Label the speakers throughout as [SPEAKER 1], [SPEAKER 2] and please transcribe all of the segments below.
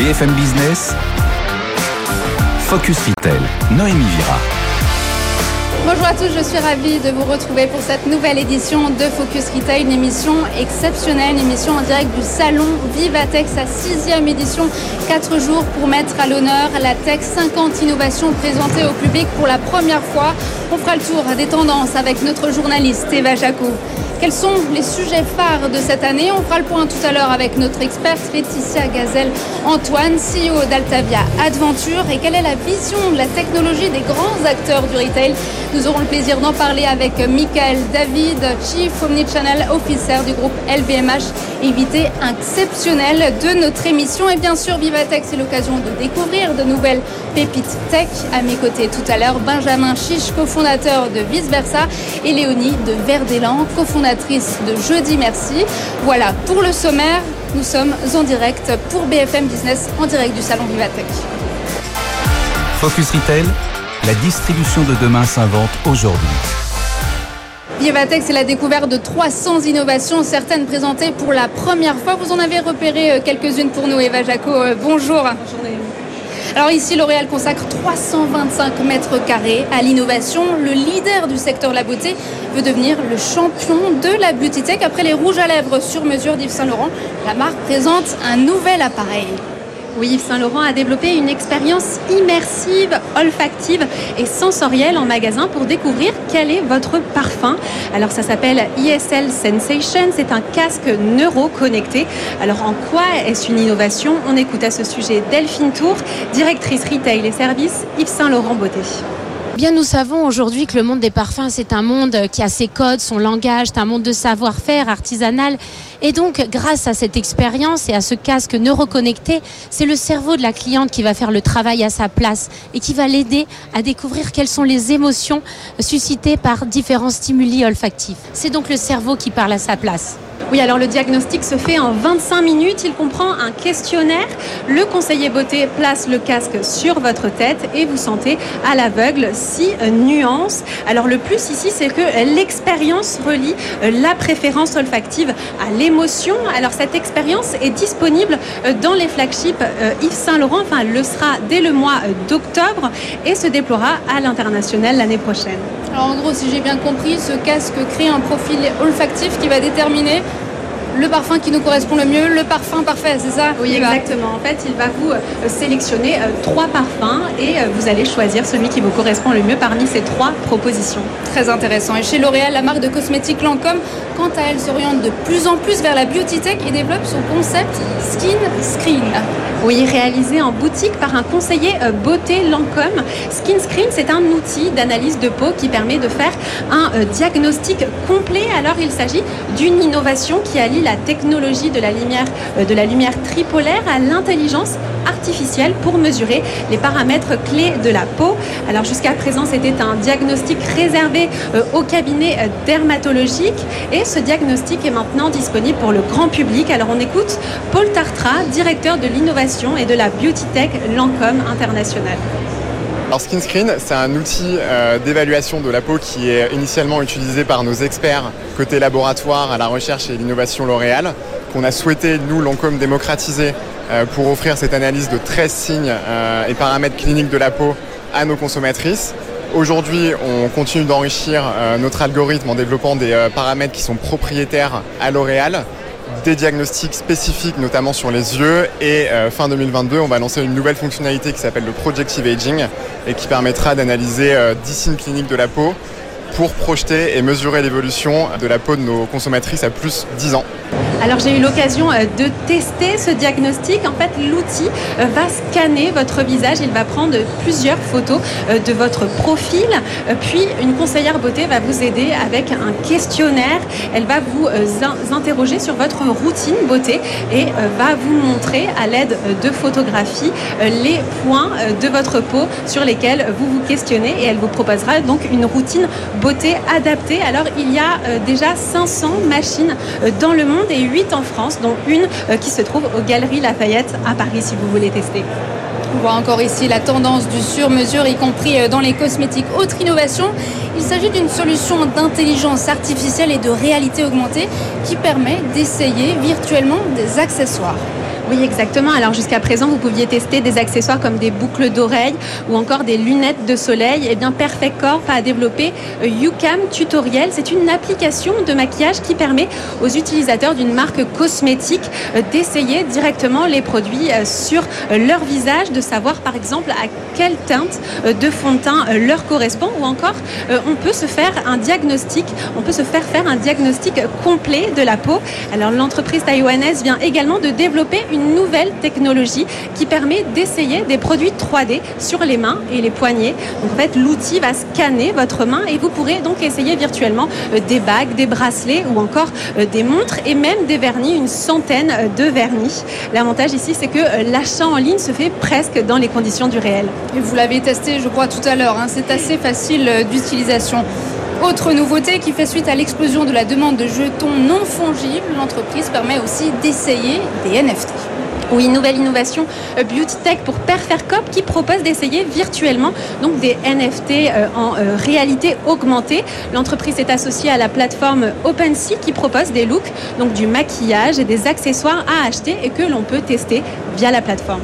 [SPEAKER 1] BFM Business, Focus Retail, Noémie Vira.
[SPEAKER 2] Bonjour à tous, je suis ravie de vous retrouver pour cette nouvelle édition de Focus Retail, une émission exceptionnelle, une émission en direct du salon Vivatech, sa sixième édition, quatre jours pour mettre à l'honneur la tech 50 innovations présentées au public pour la première fois. On fera le tour des tendances avec notre journaliste Eva Jaco. Quels sont les sujets phares de cette année On fera le point tout à l'heure avec notre experte Laetitia Gazelle Antoine, CEO d'Altavia Adventure. Et quelle est la vision de la technologie des grands acteurs du retail Nous aurons le plaisir d'en parler avec Michael David, Chief Omnichannel Officer du groupe LVMH, invité exceptionnel de notre émission. Et bien sûr, Vivatech, c'est l'occasion de découvrir de nouvelles pépites tech. À mes côtés tout à l'heure, Benjamin Chiche, cofondateur de Vice Versa, et Léonie de Verdelan, cofondateur de Jeudi Merci. Voilà, pour le sommaire, nous sommes en direct pour BFM Business, en direct du Salon Vivatech.
[SPEAKER 1] Focus Retail, la distribution de demain s'invente aujourd'hui.
[SPEAKER 2] Vivatech, c'est la découverte de 300 innovations, certaines présentées pour la première fois. Vous en avez repéré euh, quelques-unes pour nous, Eva Jaco. Euh, bonjour. Bonjour, alors ici, L'Oréal consacre 325 mètres carrés à l'innovation. Le leader du secteur de la beauté veut devenir le champion de la beauty tech. Après les rouges à lèvres sur mesure d'Yves Saint Laurent, la marque présente un nouvel appareil.
[SPEAKER 3] Oui, Yves Saint Laurent a développé une expérience immersive, olfactive et sensorielle en magasin pour découvrir quel est votre parfum. Alors ça s'appelle ISL Sensation, c'est un casque neuro-connecté. Alors en quoi est-ce une innovation? On écoute à ce sujet Delphine Tour, directrice retail et services Yves Saint Laurent Beauté.
[SPEAKER 4] Bien, nous savons aujourd'hui que le monde des parfums, c'est un monde qui a ses codes, son langage, c'est un monde de savoir-faire artisanal. Et donc, grâce à cette expérience et à ce casque neuroconnecté, c'est le cerveau de la cliente qui va faire le travail à sa place et qui va l'aider à découvrir quelles sont les émotions suscitées par différents stimuli olfactifs. C'est donc le cerveau qui parle à sa place.
[SPEAKER 3] Oui, alors le diagnostic se fait en 25 minutes. Il comprend un questionnaire. Le conseiller beauté place le casque sur votre tête et vous sentez à l'aveugle six nuances. Alors le plus ici, c'est que l'expérience relie la préférence olfactive à l'émotion. Alors cette expérience est disponible dans les flagships euh, Yves Saint Laurent. Enfin, le sera dès le mois d'octobre et se déploiera à l'international l'année prochaine.
[SPEAKER 2] Alors en gros, si j'ai bien compris, ce casque crée un profil olfactif qui va déterminer le parfum qui nous correspond le mieux, le parfum parfait, c'est ça
[SPEAKER 3] Oui, exactement. En fait, il va vous euh, sélectionner euh, trois parfums et euh, vous allez choisir celui qui vous correspond le mieux parmi ces trois propositions.
[SPEAKER 2] Très intéressant. Et chez L'Oréal, la marque de cosmétiques Lancôme, quant à elle, s'oriente de plus en plus vers la beauty tech et développe son concept Skin Screen.
[SPEAKER 3] Oui, réalisé en boutique par un conseiller beauté Lancôme. Skin Screen, c'est un outil d'analyse de peau qui permet de faire un diagnostic complet. Alors, il s'agit d'une innovation qui allie la technologie de la lumière, euh, de la lumière tripolaire à l'intelligence artificielle pour mesurer les paramètres clés de la peau. Alors jusqu'à présent, c'était un diagnostic réservé euh, au cabinet euh, dermatologique et ce diagnostic est maintenant disponible pour le grand public. Alors on écoute Paul Tartra, directeur de l'innovation et de la beauty tech Lancôme International.
[SPEAKER 5] Alors SkinScreen, c'est un outil euh, d'évaluation de la peau qui est initialement utilisé par nos experts côté laboratoire à la recherche et l'innovation L'Oréal, qu'on a souhaité, nous, Lancôme, démocratiser euh, pour offrir cette analyse de 13 signes euh, et paramètres cliniques de la peau à nos consommatrices. Aujourd'hui, on continue d'enrichir notre algorithme en développant des paramètres qui sont propriétaires à L'Oréal des diagnostics spécifiques, notamment sur les yeux. Et euh, fin 2022, on va lancer une nouvelle fonctionnalité qui s'appelle le Projective Aging et qui permettra d'analyser 10 euh, signes cliniques de la peau pour projeter et mesurer l'évolution de la peau de nos consommatrices à plus 10 ans.
[SPEAKER 3] Alors j'ai eu l'occasion euh, de tester ce diagnostic. En fait, l'outil euh, va scanner votre visage. Il va prendre plusieurs photos euh, de votre profil. Puis une conseillère beauté va vous aider avec un questionnaire. Elle va vous interroger sur votre routine beauté et va vous montrer à l'aide de photographies les points de votre peau sur lesquels vous vous questionnez et elle vous proposera donc une routine beauté adaptée. Alors il y a déjà 500 machines dans le monde et 8 en France, dont une euh, qui se trouve aux Galeries Lafayette à Paris si vous voulez tester.
[SPEAKER 2] On voit encore ici la tendance du sur-mesure, y compris euh, dans les cosmétiques. Autre innovation, il s'agit d'une solution d'intelligence artificielle et de réalité augmentée qui permet d'essayer virtuellement des accessoires.
[SPEAKER 3] Oui, exactement. Alors jusqu'à présent, vous pouviez tester des accessoires comme des boucles d'oreilles ou encore des lunettes de soleil. Eh bien, Perfect Corp a développé YouCam Tutoriel. C'est une application de maquillage qui permet aux utilisateurs d'une marque cosmétique d'essayer directement les produits sur leur visage, de savoir par exemple à quelle teinte de fond de teint leur correspond ou encore on peut se faire un diagnostic, on peut se faire faire un diagnostic complet de la peau. Alors l'entreprise taïwanaise vient également de développer une nouvelle technologie qui permet d'essayer des produits 3D sur les mains et les poignets. en fait, l'outil va scanner votre main et vous pourrez donc essayer virtuellement euh, des bagues, des bracelets ou encore euh, des montres et même des vernis, une centaine euh, de vernis. L'avantage ici, c'est que l'achat en ligne se fait presque dans les conditions du réel.
[SPEAKER 2] Vous l'avez testé, je crois, tout à l'heure. Hein. C'est assez facile d'utilisation. Autre nouveauté qui fait suite à l'explosion de la demande de jetons non fongibles, l'entreprise permet aussi d'essayer des NFT.
[SPEAKER 3] Oui, nouvelle innovation euh, Beauty Tech pour Perfercop qui propose d'essayer virtuellement donc des NFT euh, en euh, réalité augmentée. L'entreprise est associée à la plateforme OpenSea qui propose des looks, donc du maquillage et des accessoires à acheter et que l'on peut tester via la plateforme.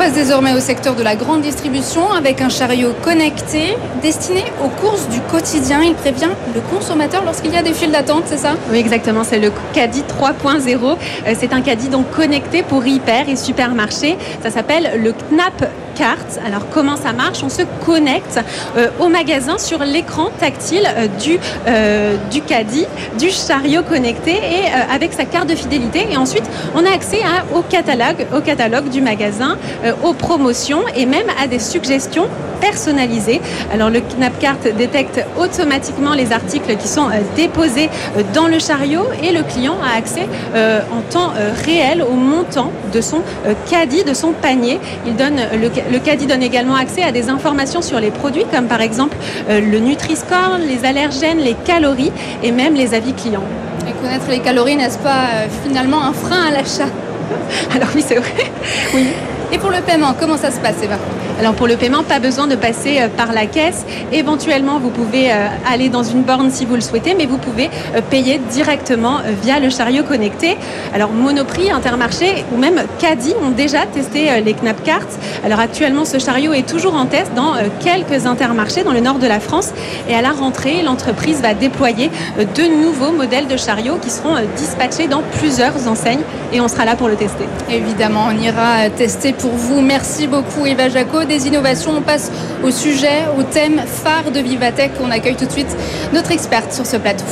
[SPEAKER 2] On passe désormais au secteur de la grande distribution avec un chariot connecté destiné aux courses du quotidien. Il prévient le consommateur lorsqu'il y a des files d'attente, c'est ça?
[SPEAKER 3] Oui, exactement. C'est le caddie 3.0. Euh, c'est un caddie donc connecté pour hyper et supermarché. Ça s'appelle le KNAP alors comment ça marche? On se connecte euh, au magasin sur l'écran tactile euh, du, euh, du caddie, du chariot connecté et avec sa carte de fidélité. Et ensuite, on a accès au catalogue, au catalogue du magasin, aux promotions et même à des suggestions personnalisées. Alors le Knapcart détecte automatiquement les articles qui sont déposés dans le chariot et le client a accès en temps réel au montant de son caddie, de son panier. Il donne le, le caddie donne également accès à des informations sur les produits, comme par exemple euh, le Nutri-Score, les allergènes, les calories et même les avis clients.
[SPEAKER 2] Et connaître les calories, n'est-ce pas euh, finalement un frein à l'achat?
[SPEAKER 3] Alors oui, c'est vrai. Oui.
[SPEAKER 2] Et pour le paiement, comment ça se passe, Eva
[SPEAKER 3] alors pour le paiement, pas besoin de passer euh, par la caisse. Éventuellement, vous pouvez euh, aller dans une borne si vous le souhaitez, mais vous pouvez euh, payer directement via le chariot connecté. Alors Monoprix, Intermarché ou même Caddy ont déjà testé les Knap Carts. Alors actuellement, ce chariot est toujours en test dans quelques intermarchés dans le nord de la France. Et à la rentrée, l'entreprise va déployer de nouveaux modèles de chariots qui seront dispatchés dans plusieurs enseignes et on sera là pour le tester.
[SPEAKER 2] Évidemment, on ira tester pour vous. Merci beaucoup Eva Jaco des innovations. On passe au sujet, au thème phare de Vivatech. On accueille tout de suite notre experte sur ce plateau.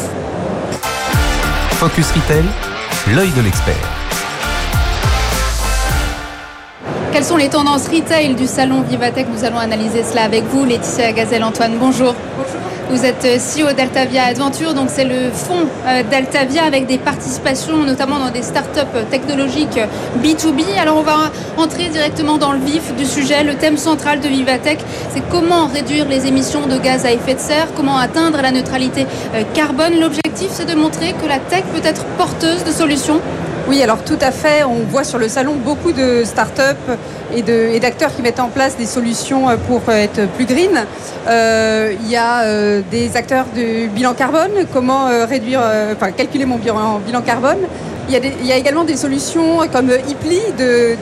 [SPEAKER 1] Focus Retail, l'œil de l'expert.
[SPEAKER 2] Quelles sont les tendances retail du salon Vivatech? Nous allons analyser cela avec vous, Laetitia Gazelle-Antoine. Bonjour. Bonjour. Vous êtes CEO d'Altavia Adventure, donc c'est le fonds euh, d'Altavia avec des participations notamment dans des startups technologiques B2B. Alors on va entrer directement dans le vif du sujet. Le thème central de Vivatech, c'est comment réduire les émissions de gaz à effet de serre, comment atteindre la neutralité euh, carbone. L'objectif, c'est de montrer que la tech peut être porteuse de solutions
[SPEAKER 6] oui, alors tout à fait. On voit sur le salon beaucoup de startups et d'acteurs qui mettent en place des solutions pour être plus green. Euh, il y a euh, des acteurs de bilan carbone, comment euh, réduire, enfin calculer mon bilan carbone. Il y, a également des solutions comme Ipli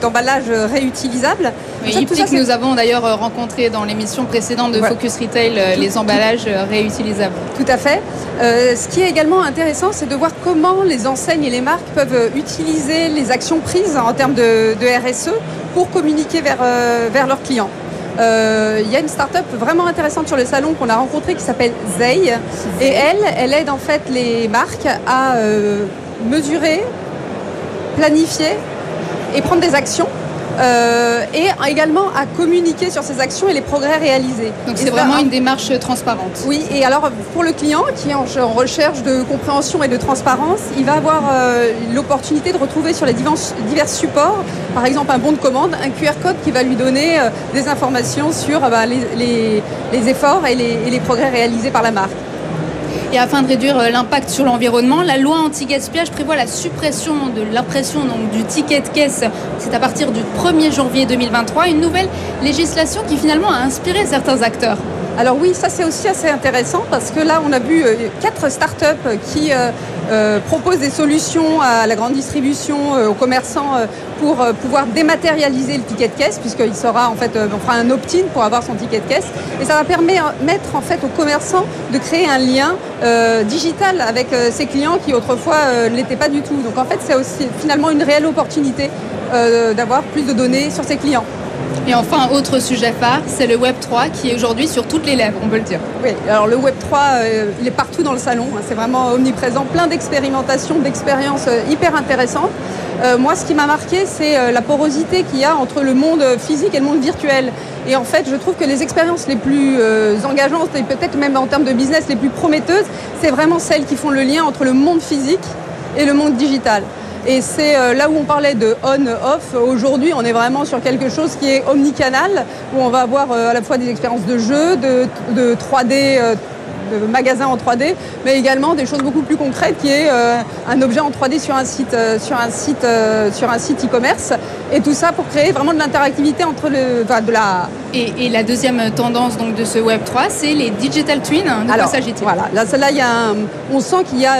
[SPEAKER 6] d'emballage réutilisable.
[SPEAKER 2] Oui, que nous avons d'ailleurs rencontré dans l'émission précédente de Focus Retail, les emballages réutilisables.
[SPEAKER 6] Tout à fait. ce qui est également intéressant, c'est de voir comment les enseignes et les marques peuvent utiliser les actions prises en termes de, de RSE pour communiquer vers, vers leurs clients. Euh, il y a une start-up vraiment intéressante sur le salon qu'on a rencontrée qui s'appelle Zei. Et elle, elle aide en fait les marques à euh, mesurer, planifier et prendre des actions euh, et également à communiquer sur ces actions et les progrès réalisés.
[SPEAKER 2] Donc c'est vraiment une démarche transparente.
[SPEAKER 6] Oui, et alors pour le client qui est en recherche de compréhension et de transparence, il va avoir euh, l'opportunité de retrouver sur les divers, supports, par exemple un bon de commande, un QR code qui va lui donner euh, des informations sur bah, les, efforts et les progrès réalisés par la marque.
[SPEAKER 2] Et afin de réduire euh, l'impact sur l'environnement, la loi anti-gaspillage prévoit la suppression de l'impression du ticket de caisse. C'est à partir du 1er janvier 2023, une nouvelle législation qui finalement a inspiré certains acteurs.
[SPEAKER 6] Alors oui, ça c'est aussi assez intéressant parce que là on a vu euh, quatre startups qui euh, propose des solutions à la grande distribution, aux commerçants pour pouvoir dématérialiser le ticket de caisse, puisqu'il sera en fait, on fera un opt-in pour avoir son ticket de caisse. Et ça va permettre en fait aux commerçants de créer un lien digital avec ses clients qui autrefois ne l'étaient pas du tout. Donc en fait, c'est aussi finalement une réelle opportunité d'avoir plus de données sur ses clients.
[SPEAKER 2] Et enfin, autre sujet phare, c'est le Web 3 qui est aujourd'hui sur toutes les lèvres, on peut le dire.
[SPEAKER 6] Oui, alors le Web 3, euh, il est partout dans le salon, hein. c'est vraiment omniprésent, plein d'expérimentations, d'expériences euh, hyper intéressantes. Euh, moi, ce qui m'a marqué, c'est la porosité qu'il y a entre le monde physique et le monde virtuel. Et en fait, je trouve que les expériences les plus engageantes et peut-être même en termes de business les plus prometteuses, c'est vraiment celles qui font le lien entre le monde physique et le monde digital. Et c'est euh, là où on parlait de on-off. Aujourd'hui, on est vraiment sur quelque chose qui est omnicanal, où on va avoir euh, à la fois des expériences de jeu, de, 3D de magasins en 3D, mais également des choses beaucoup plus concrètes qui est euh, un objet en 3D sur un site, sur un site, sur un site e-commerce, et tout ça pour créer vraiment de l'interactivité entre le, de la.
[SPEAKER 2] Et, la deuxième tendance donc de ce Web 3, c'est les digital twins. De
[SPEAKER 6] quoi s'agit-il? Voilà, là, là, il y a on sent qu'il y a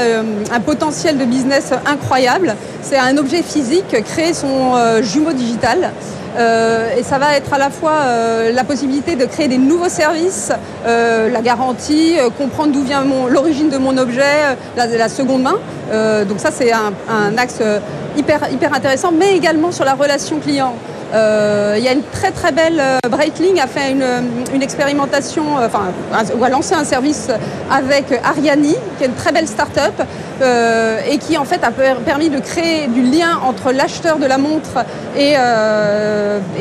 [SPEAKER 6] un potentiel de business incroyable. C'est un objet physique, créer son euh, jumeau digital. Euh, et ça va être à la fois euh, la possibilité de créer des nouveaux services, la garantie, comprendre d'où vient l'origine de mon objet, la, seconde main. donc ça c'est un, un, axe hyper intéressant, mais également sur la relation client. Euh, il y a une très très belle euh, Breitling a fait une, expérimentation, euh, enfin, ou a lancé un service avec Ariani, qui est une très belle start-up et qui en fait a permis de créer du lien entre l'acheteur de la montre et,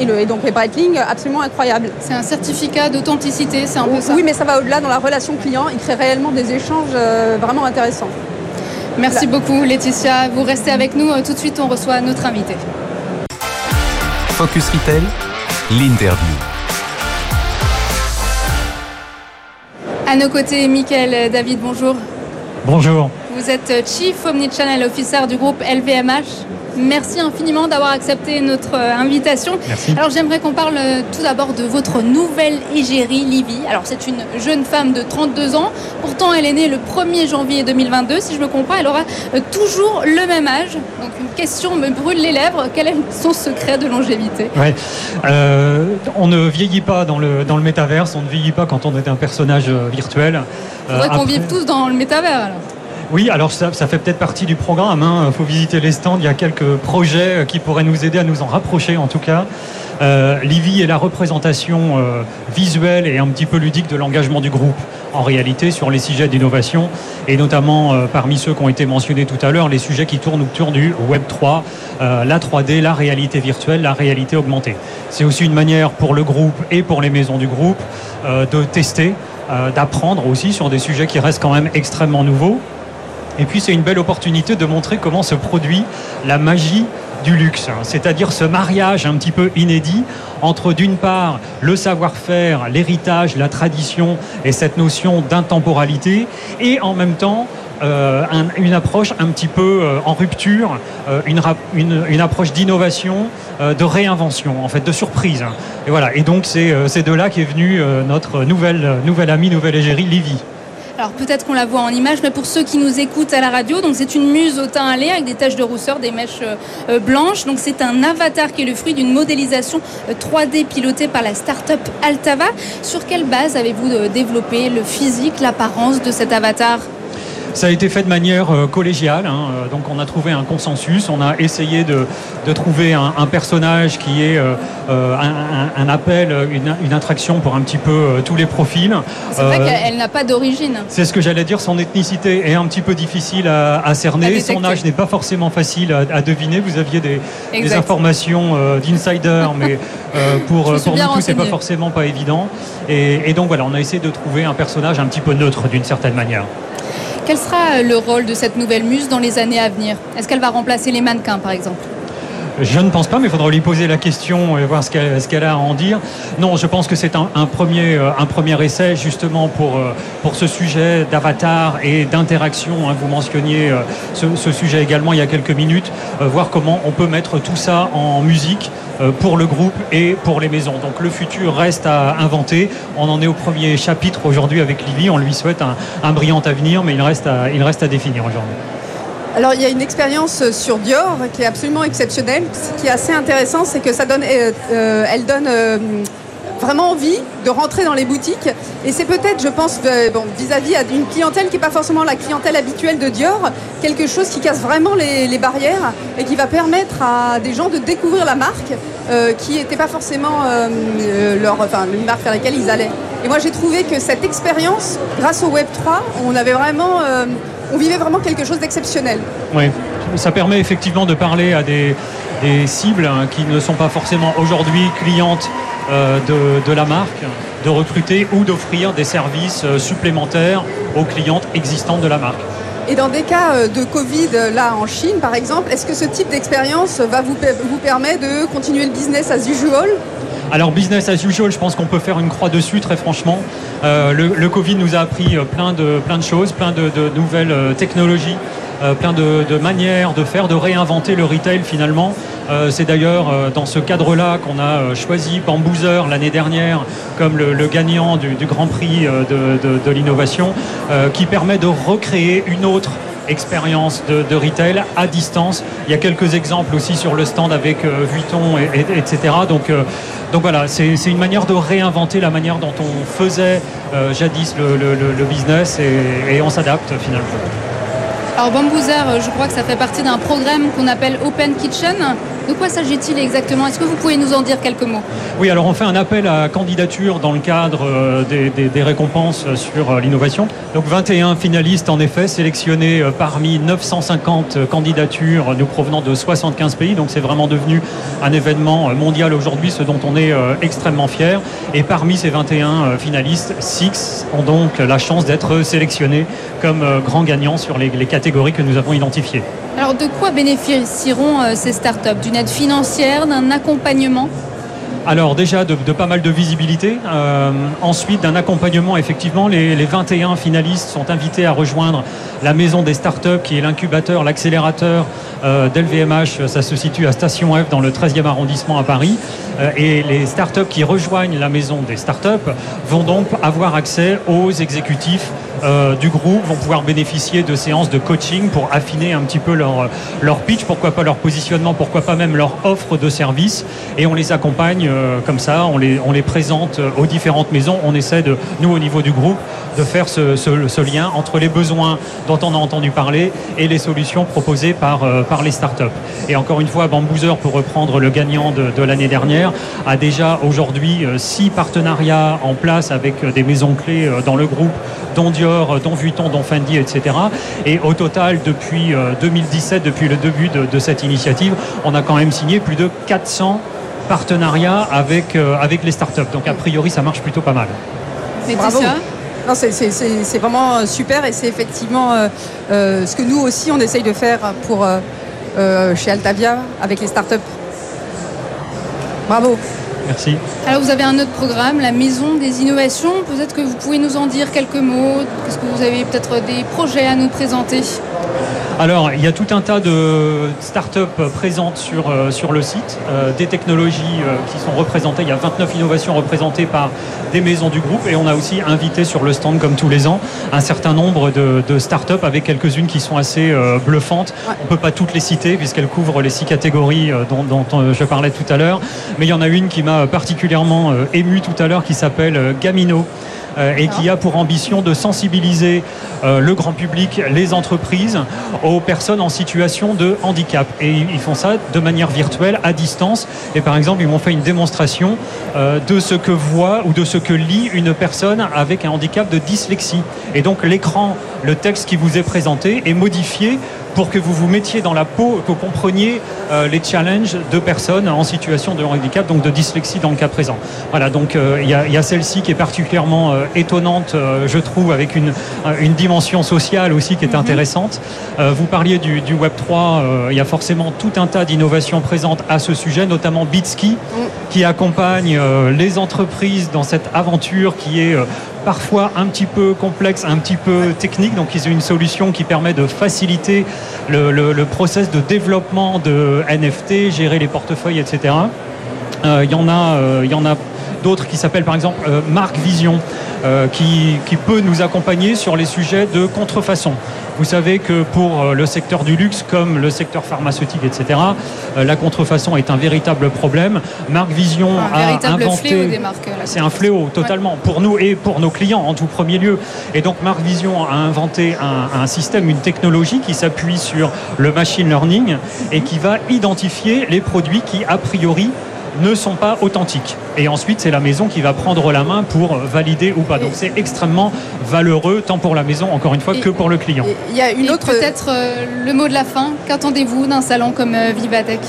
[SPEAKER 6] et, donc les Breitling absolument incroyable.
[SPEAKER 2] C'est un certificat d'authenticité, c'est un peu
[SPEAKER 6] ça. Oui, mais ça va au-delà dans la relation client. Il crée réellement des échanges vraiment intéressants.
[SPEAKER 2] Merci beaucoup Laetitia. Vous restez avec nous. Tout de suite, on reçoit notre invité.
[SPEAKER 1] Focus Retail, l'interview.
[SPEAKER 2] À nos côtés, Mickaël David, bonjour.
[SPEAKER 7] Bonjour.
[SPEAKER 2] Vous êtes Chief Omnichannel Officer du groupe LVMH. Merci infiniment d'avoir accepté notre euh, invitation.
[SPEAKER 7] Merci.
[SPEAKER 2] Alors j'aimerais qu'on parle euh, tout d'abord de votre nouvelle égérie, Livy. Alors c'est une jeune femme de 32 ans. Pourtant elle est née le 1er janvier 2022. Si je me comprends, elle aura euh, toujours le même âge. Donc une question me brûle les lèvres. Quel est son secret de longévité?
[SPEAKER 7] Ouais. On ne vieillit pas dans le, dans le métaverse. On ne vieillit pas quand on est un personnage virtuel.
[SPEAKER 2] Il faudrait qu'on vive tous dans le métavers alors.
[SPEAKER 7] Oui, alors ça, fait peut-être partie du programme. Il hein. faut visiter les stands. Il y a quelques projets qui pourraient nous aider à nous en rapprocher, en tout cas. Euh, Livy est la représentation euh, visuelle et un petit peu ludique de l'engagement du groupe en réalité sur les sujets d'innovation et notamment euh, parmi ceux qui ont été mentionnés tout à l'heure, les sujets qui tournent autour du Web 3, euh, la 3D, la réalité virtuelle, la réalité augmentée. C'est aussi une manière pour le groupe et pour les maisons du groupe de tester, d'apprendre aussi sur des sujets qui restent quand même extrêmement nouveaux et puis c'est une belle opportunité de montrer comment se produit la magie du luxe, hein. c'est-à-dire ce mariage un petit peu inédit entre d'une part le savoir-faire, l'héritage, la tradition et cette notion d'intemporalité, et en même temps euh, une approche un petit peu euh, en rupture, euh, une, approche d'innovation, de réinvention, en fait, de surprise. Et voilà. Et donc c'est de là qu'est venue notre nouvelle, nouvelle amie, nouvelle égérie, Livy.
[SPEAKER 2] Alors peut-être qu'on la voit en image, mais pour ceux qui nous écoutent à la radio, donc c'est une muse au teint allé avec des taches de rousseur, des mèches euh, euh, blanches. Donc c'est un avatar qui est le fruit d'une modélisation 3D euh, pilotée par la start-up Altava. Sur quelle base avez-vous développé le physique, l'apparence de cet avatar?
[SPEAKER 7] Ça a été fait de manière euh, collégiale, hein, euh, donc on a trouvé un consensus, on a essayé de, trouver un, personnage qui est euh, un, appel, une, attraction pour un petit peu tous les profils.
[SPEAKER 2] C'est vrai qu'elle n'a pas d'origine.
[SPEAKER 7] C'est ce que j'allais dire, son ethnicité est un petit peu difficile à, cerner, son âge n'est pas forcément facile à, deviner, vous aviez des, informations d'insider, mais pour, pour nous tous c'est pas forcément pas évident. et donc voilà, on a essayé de trouver un personnage un petit peu neutre d'une certaine manière.
[SPEAKER 2] Quel sera le rôle de cette nouvelle muse dans les années à venir? Est-ce qu'elle va remplacer les mannequins, par exemple?
[SPEAKER 7] Je ne pense pas, mais il faudra lui poser la question et voir ce qu'elle a à en dire. Non, je pense que c'est un, premier, euh, premier essai justement pour, euh, pour ce sujet d'avatar et d'interaction. Hein. Vous mentionniez euh, ce, sujet également il y a quelques minutes, voir comment on peut mettre tout ça en musique pour le groupe et pour les maisons. Donc le futur reste à inventer. On en est au premier chapitre aujourd'hui avec Livy. On lui souhaite un, brillant avenir, mais il reste à, il reste à définir aujourd'hui.
[SPEAKER 6] Alors il y a une expérience sur Dior qui est absolument exceptionnelle. Ce qui est assez intéressant, c'est que ça donne, elle donne vraiment envie de rentrer dans les boutiques. Et c'est peut-être, je pense, euh, bon, vis-à-vis d'une clientèle qui n'est pas forcément la clientèle habituelle de Dior, quelque chose qui casse vraiment les, barrières et qui va permettre à des gens de découvrir la marque euh, qui n'était pas forcément euh, leur, enfin, une marque vers laquelle ils allaient. Et moi, j'ai trouvé que cette expérience, grâce au Web 3, on avait vraiment, on vivait vraiment quelque chose d'exceptionnel.
[SPEAKER 7] Oui, ça permet effectivement de parler à des, cibles hein, qui ne sont pas forcément aujourd'hui clientes euh, de, la marque, de recruter ou d'offrir des services euh, supplémentaires aux clientes existantes de la marque.
[SPEAKER 6] Et dans des cas euh, de Covid, là en Chine par exemple, est-ce que ce type d'expérience va vous, vous permettre de continuer le business as usual?
[SPEAKER 7] Alors business as usual, je pense qu'on peut faire une croix dessus très franchement. le, Covid nous a appris plein de, plein de choses, plein de nouvelles technologies euh, plein de, manières de faire, de réinventer le retail finalement. Euh, c'est d'ailleurs euh, dans ce cadre-là qu'on a choisi Bamboozer l'année dernière comme le, gagnant du, Grand Prix de, l'innovation, qui permet de recréer une autre expérience de, retail à distance. Il y a quelques exemples aussi sur le stand avec Vuitton, et, etc. Donc, donc voilà, c'est une manière de réinventer la manière dont on faisait jadis le, business et on s'adapte finalement.
[SPEAKER 2] Alors Bamboozer, euh, je crois que ça fait partie d'un programme qu'on appelle Open Kitchen. De quoi s'agit-il exactement? Est-ce que vous pouvez nous en dire quelques mots?
[SPEAKER 7] Oui, alors on fait un appel à candidature dans le cadre euh, des, récompenses sur euh, l'innovation. Donc 21 finalistes en effet sélectionnés parmi 950 candidatures nous provenant de 75 pays. Donc c'est vraiment devenu un événement mondial aujourd'hui, ce dont on est extrêmement fier. Et parmi ces 21 finalistes, 6 ont donc la chance d'être sélectionnés comme grands gagnants sur les catégories que nous avons identifiées.
[SPEAKER 2] Alors de quoi bénéficieront euh, ces startups? D'une aide financière, d'un accompagnement?
[SPEAKER 7] Alors déjà de, pas mal de visibilité. Euh, ensuite d'un accompagnement. Effectivement, les, 21 finalistes sont invités à rejoindre la maison des startups qui est l'incubateur, l'accélérateur euh, d'LVMH. Ça se situe à Station F dans le 13e arrondissement à Paris. Euh, et les startups qui rejoignent la maison des startups vont donc avoir accès aux exécutifs du groupe, vont pouvoir bénéficier de séances de coaching pour affiner un petit peu leur, pitch, pourquoi pas leur positionnement, pourquoi pas même leur offre de service. Et on les accompagne euh, comme ça, on les, présente euh, aux différentes maisons. On essaie de, nous au niveau du groupe, de faire ce, lien entre les besoins dont on a entendu parler et les solutions proposées par, euh, par les startups. Et encore une fois, Bamboozer, pour reprendre le gagnant de, l'année dernière, a déjà aujourd'hui six partenariats en place avec des maisons clés dans le groupe, dont Dior, dont Vuitton, dont Fendi, etc. Et au total, depuis 2017, depuis le début de, de cette initiative, on a quand même signé plus de 400 partenariat avec, euh, avec les startups. Donc a priori, ça marche plutôt pas mal.
[SPEAKER 6] Bravo. C'est vraiment euh, super et c'est effectivement euh, ce que nous aussi on essaye de faire pour, chez Altavia avec les startups. Bravo.
[SPEAKER 7] Merci.
[SPEAKER 2] Alors vous avez un autre programme, la Maison des Innovations. Peut-être que vous pouvez nous en dire quelques mots. Est-ce que vous avez peut-être des projets à nous présenter?
[SPEAKER 7] Alors, il y a tout un tas de startups présentes sur, euh, sur le site, euh, des technologies euh, qui sont représentées. Il y a 29 innovations représentées par des maisons du groupe et on a aussi invité sur le stand, comme tous les ans, un certain nombre de, de startups avec quelques-unes qui sont assez bluffantes. On ne peut pas toutes les citer puisqu'elles couvrent les six catégories dont, dont, je parlais tout à l'heure. Mais il y en a une qui m'a particulièrement ému tout à l'heure qui s'appelle Gamino. Euh, et qui a pour ambition de sensibiliser euh, le grand public, les entreprises, aux personnes en situation de handicap. Et ils font ça de manière virtuelle, à distance. Et par exemple, ils m'ont fait une démonstration euh, de ce que voit ou de ce que lit une personne avec un handicap de dyslexie. Et donc l'écran, le texte qui vous est présenté est modifié pour que vous vous mettiez dans la peau, que vous compreniez euh, les challenges de personnes en situation de handicap, donc de dyslexie dans le cas présent. Voilà, donc euh, il y a, celle-ci qui est particulièrement euh, étonnante, je trouve, avec une, une, dimension sociale aussi qui est mhm. intéressante. vous parliez du, Web 3, il y a forcément tout un tas d'innovations présentes à ce sujet, notamment Bitski, qui accompagne les entreprises dans cette aventure qui est parfois un petit peu complexe, un petit peu technique. Donc ils ont une solution qui permet de faciliter le, le, process de développement de NFT, gérer les portefeuilles, etc. Euh, il y euh, y en a d'autres qui s'appellent par exemple Marc Vision, qui, qui peut nous accompagner sur les sujets de contrefaçon. Vous savez que pour euh, le secteur du luxe, comme le secteur pharmaceutique, etc., euh, la contrefaçon est un véritable problème. Marc Vision
[SPEAKER 2] un
[SPEAKER 7] a inventé. C'est un fléau totalement pour nous et pour nos clients en tout premier lieu. Et donc Marc Vision a inventé un, un système, une technologie qui s'appuie sur le machine learning et qui va identifier les produits qui a priori ne sont pas authentiques. Et ensuite, c'est la maison qui va prendre la main pour valider ou pas. Donc c'est extrêmement valeureux, tant pour la maison, encore une fois, que pour le client.
[SPEAKER 2] Il y a une autre. Peut-être euh, le mot de la fin. Qu'attendez-vous d'un salon comme euh, Vivatech?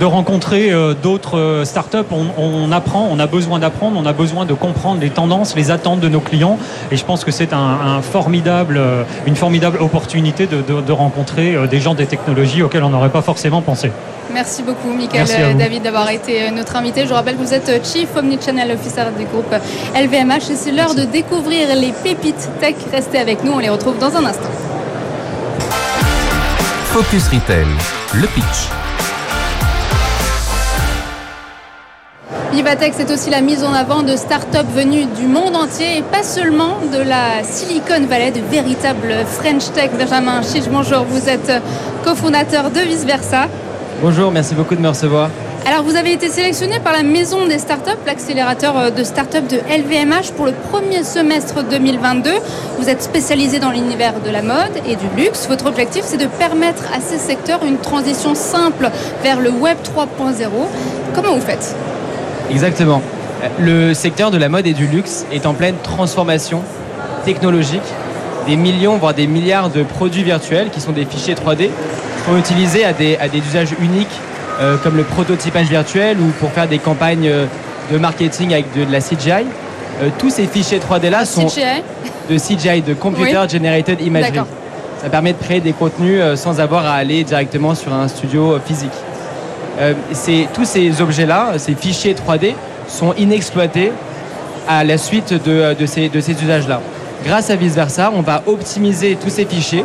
[SPEAKER 7] De rencontrer euh, d'autres startups. On, on, apprend, on a besoin d'apprendre, on a besoin de comprendre les tendances, les attentes de nos clients. Et je pense que c'est un, formidable, une formidable opportunité de, de rencontrer des gens des technologies auxquelles on n'aurait pas forcément pensé.
[SPEAKER 2] Merci beaucoup, Michael euh, David, d'avoir été notre invité. Je vous rappelle que vous êtes euh, Chief Omnichannel Officer du groupe LVMH et c'est l'heure de découvrir les pépites tech. Restez avec nous, on les retrouve dans un instant.
[SPEAKER 1] Focus Retail, le pitch.
[SPEAKER 2] Vivatech, c'est aussi la mise en avant de start-up venues du monde entier et pas seulement de la Silicon Valley, de véritables French Tech. Benjamin Chiche, bonjour, vous êtes cofondateur de Vice Versa.
[SPEAKER 8] Bonjour, merci beaucoup de me recevoir.
[SPEAKER 2] Alors vous avez été sélectionné par la Maison des Startups, l'accélérateur euh, de startups de LVMH pour le premier semestre 2022. Vous êtes spécialisé dans l'univers de la mode et du luxe. Votre objectif c'est de permettre à ces secteurs une transition simple vers le Web 3.0. Comment vous faites?
[SPEAKER 8] Exactement. Le secteur de la mode et du luxe est en pleine transformation technologique. Des millions, voire des milliards de produits virtuels qui sont des fichiers 3D sont utilisés à des, à des usages uniques euh, comme le prototypage virtuel ou pour faire des campagnes euh, de marketing avec de, la CGI. Euh, tous ces fichiers 3D là sont de CGI, de Computer Generated Imagery. Ça permet de créer des contenus sans avoir à aller directement sur un studio physique. tous ces objets-là, ces fichiers 3D, sont inexploités à la suite de, de ces, de ces usages-là. Grâce à Vice Versa, on va optimiser tous ces fichiers,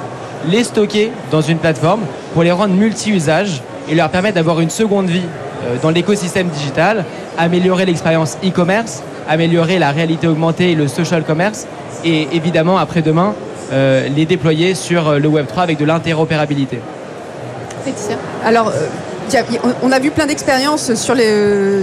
[SPEAKER 8] les stocker dans une plateforme pour les rendre multi-usages et leur permettre d'avoir une seconde vie euh, dans l'écosystème digital, améliorer l'expérience e-commerce, améliorer la réalité augmentée et le social commerce, et évidemment, après-demain, euh, les déployer sur euh, le Web3 avec de l'interopérabilité.
[SPEAKER 6] Alors, on a vu plein d'expériences sur,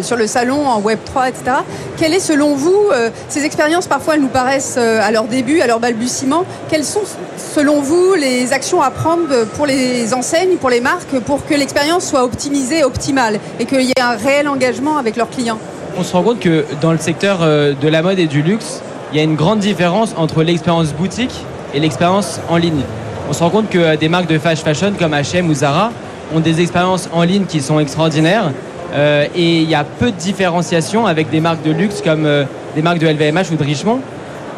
[SPEAKER 6] sur le salon en Web3, etc. Quelles est selon vous, euh, ces expériences, parfois elles nous paraissent euh, à leur début, à leur balbutiement, quelles sont selon vous les actions à prendre pour les enseignes, pour les marques, pour que l'expérience soit optimisée, optimale et qu'il y ait un réel engagement avec leurs clients?
[SPEAKER 8] On se rend compte que dans le secteur euh, de la mode et du luxe, il y a une grande différence entre l'expérience boutique et l'expérience en ligne. On se rend compte que des marques de fast fashion comme H&M ou Zara ont des expériences en ligne qui sont extraordinaires. Euh, et il y a peu de différenciation avec des marques de luxe comme euh, des marques de LVMH ou de Richemont.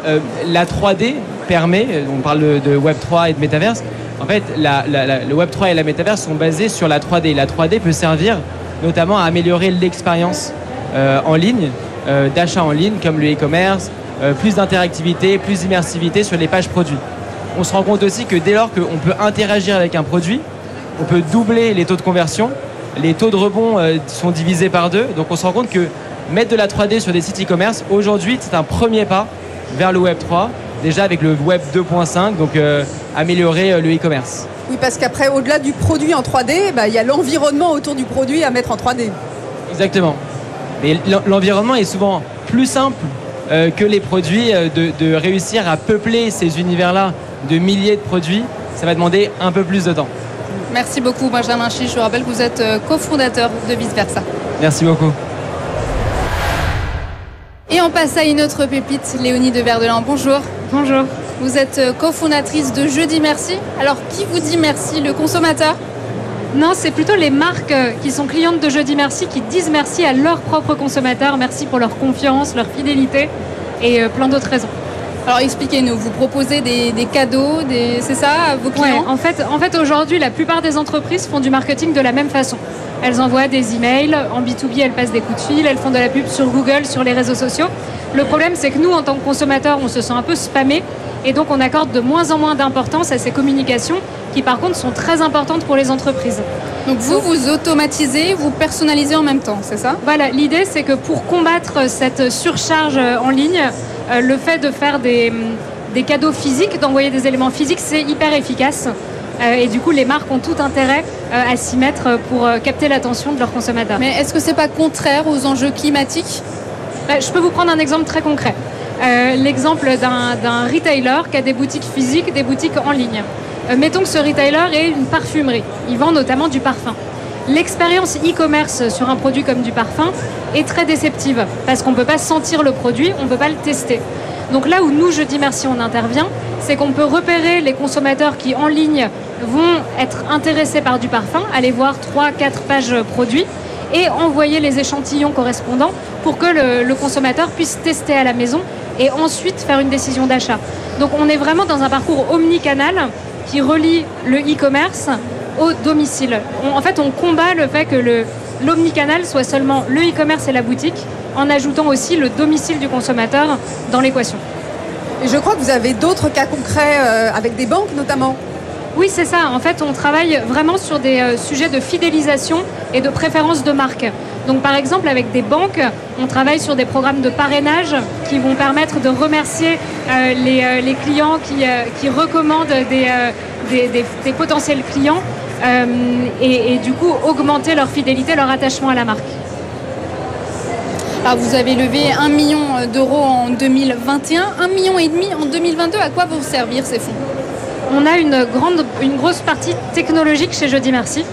[SPEAKER 8] Euh, la 3D permet, on parle de Web3 et de Metaverse, en fait, le Web3 et la Metaverse sont basés sur la 3D. La 3D peut servir notamment à améliorer l'expérience en ligne, d'achat en ligne, comme le e-commerce, plus d'interactivité, plus d'immersivité sur les pages produits. On se rend compte aussi que dès lors qu'on peut interagir avec un produit, on peut doubler les taux de conversion. Les taux de rebond euh, sont divisés par deux. Donc on se rend compte que mettre de la 3D sur des sites e-commerce, aujourd'hui, c'est un premier pas vers le Web 3, déjà avec le Web 2.5, donc euh, améliorer euh, le e-commerce.
[SPEAKER 6] Oui, parce qu'après, au-delà du produit en 3D, bah, il y a l'environnement autour du produit à mettre en 3D.
[SPEAKER 8] Exactement. Mais l'environnement est souvent plus simple que les produits, de, de réussir à peupler ces univers-là de milliers de produits. Ça va demander un peu plus de temps.
[SPEAKER 2] Merci beaucoup Benjamin Chiche. Je vous rappelle que vous êtes euh, cofondateur de Vice Versa.
[SPEAKER 8] Merci beaucoup.
[SPEAKER 2] Et on passe à une autre pépite, Léonie de Verdelan. Bonjour.
[SPEAKER 9] Bonjour.
[SPEAKER 2] Vous êtes euh, cofondatrice de Jeudi Merci. Alors qui vous dit merci? Le consommateur?
[SPEAKER 9] Non, c'est plutôt les marques euh, qui sont clientes de Jeudi Merci qui disent merci à leurs propres consommateurs. Merci pour leur confiance, leur fidélité et plein d'autres raisons.
[SPEAKER 2] Alors expliquez-nous, vous proposez des, cadeaux, c'est ça,
[SPEAKER 9] En fait, en fait aujourd'hui, la plupart des entreprises font du marketing de la même façon. Elles envoient des emails, en B2B, elles passent des coups de fil, elles font de la pub sur Google, sur les réseaux sociaux. Le problème, c'est que nous, en tant que consommateurs, on se sent un peu spammé et donc on accorde de moins en moins d'importance à ces communications qui par contre sont très importantes pour les entreprises.
[SPEAKER 2] Donc vous, vous automatisez, vous personnalisez en même temps, c'est ça?
[SPEAKER 9] Voilà, l'idée c'est que pour combattre cette surcharge en ligne, euh, le fait de faire des, des cadeaux physiques, d'envoyer des éléments physiques, c'est hyper efficace. Euh, et du coup, les marques ont tout intérêt euh, à s'y mettre pour capter l'attention de leurs consommateurs.
[SPEAKER 2] Mais est-ce que c'est pas contraire aux enjeux climatiques?
[SPEAKER 9] Bah, Je peux vous prendre un exemple très concret. L'exemple d'un retailer qui a des boutiques physiques, des boutiques en ligne. Mettons que ce retailer est une parfumerie. Il vend notamment du parfum. L'expérience e-commerce sur un produit comme du parfum est très déceptive parce qu'on ne peut pas sentir le produit, on ne peut pas le tester. Donc là où nous, Jeudi Merci, on intervient, c'est qu'on peut repérer les consommateurs qui en ligne vont être intéressés par du parfum, aller voir 3-4 pages produits et envoyer les échantillons correspondants pour que le, le, consommateur puisse tester à la maison et ensuite faire une décision d'achat. Donc on est vraiment dans un parcours omnicanal qui relie le e-commerce au domicile. en fait, on combat le fait que l'omnicanal soit seulement le e-commerce et la boutique, en ajoutant aussi le domicile du consommateur dans l'équation.
[SPEAKER 6] Je crois que vous avez d'autres cas concrets euh, avec des banques notamment.
[SPEAKER 9] Oui, c'est ça. En fait, on travaille vraiment sur des euh, sujets de fidélisation et de préférence de marque. Donc, par exemple, avec des banques, on travaille sur des programmes de parrainage qui vont permettre de remercier euh, les, clients qui, recommandent des potentiels clients euh, et, du coup augmenter leur fidélité, leur attachement à la marque.
[SPEAKER 2] Alors vous avez levé 1 million d'euros en 2021, 1 million et demi en 2022. À quoi vont servir ces fonds?
[SPEAKER 9] On a une, grande, une grosse partie technologique chez Jeudi Merci.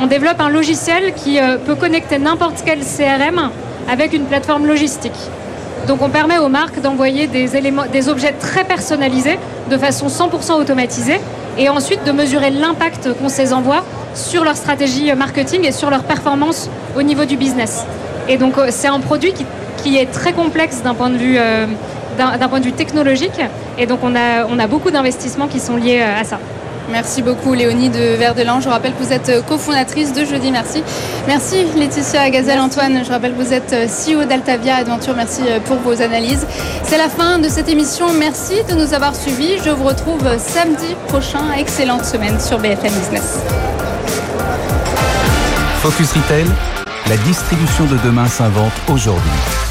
[SPEAKER 9] On développe un logiciel qui euh, peut connecter n'importe quel CRM avec une plateforme logistique. Donc on permet aux marques d'envoyer des, éléments, des objets très personnalisés de façon 100% automatisée et ensuite de mesurer l'impact qu'on ces envoie sur leur stratégie marketing et sur leur performance au niveau du business. Et donc euh, c'est un produit qui, est très complexe d'un point de vue euh, d'un point de vue technologique et donc on a, on a beaucoup d'investissements qui sont liés à ça.
[SPEAKER 2] Merci beaucoup Léonie de Verdelan. Je rappelle que vous êtes cofondatrice de Jeudi Merci. Merci Laetitia Gazelle Antoine. Je rappelle que vous êtes CEO d'Altavia Adventure. Merci pour vos analyses. C'est la fin de cette émission. Merci de nous avoir suivis. Je vous retrouve samedi prochain. Excellente semaine sur BFM Business.
[SPEAKER 1] Focus Retail, la distribution de demain s'invente aujourd'hui.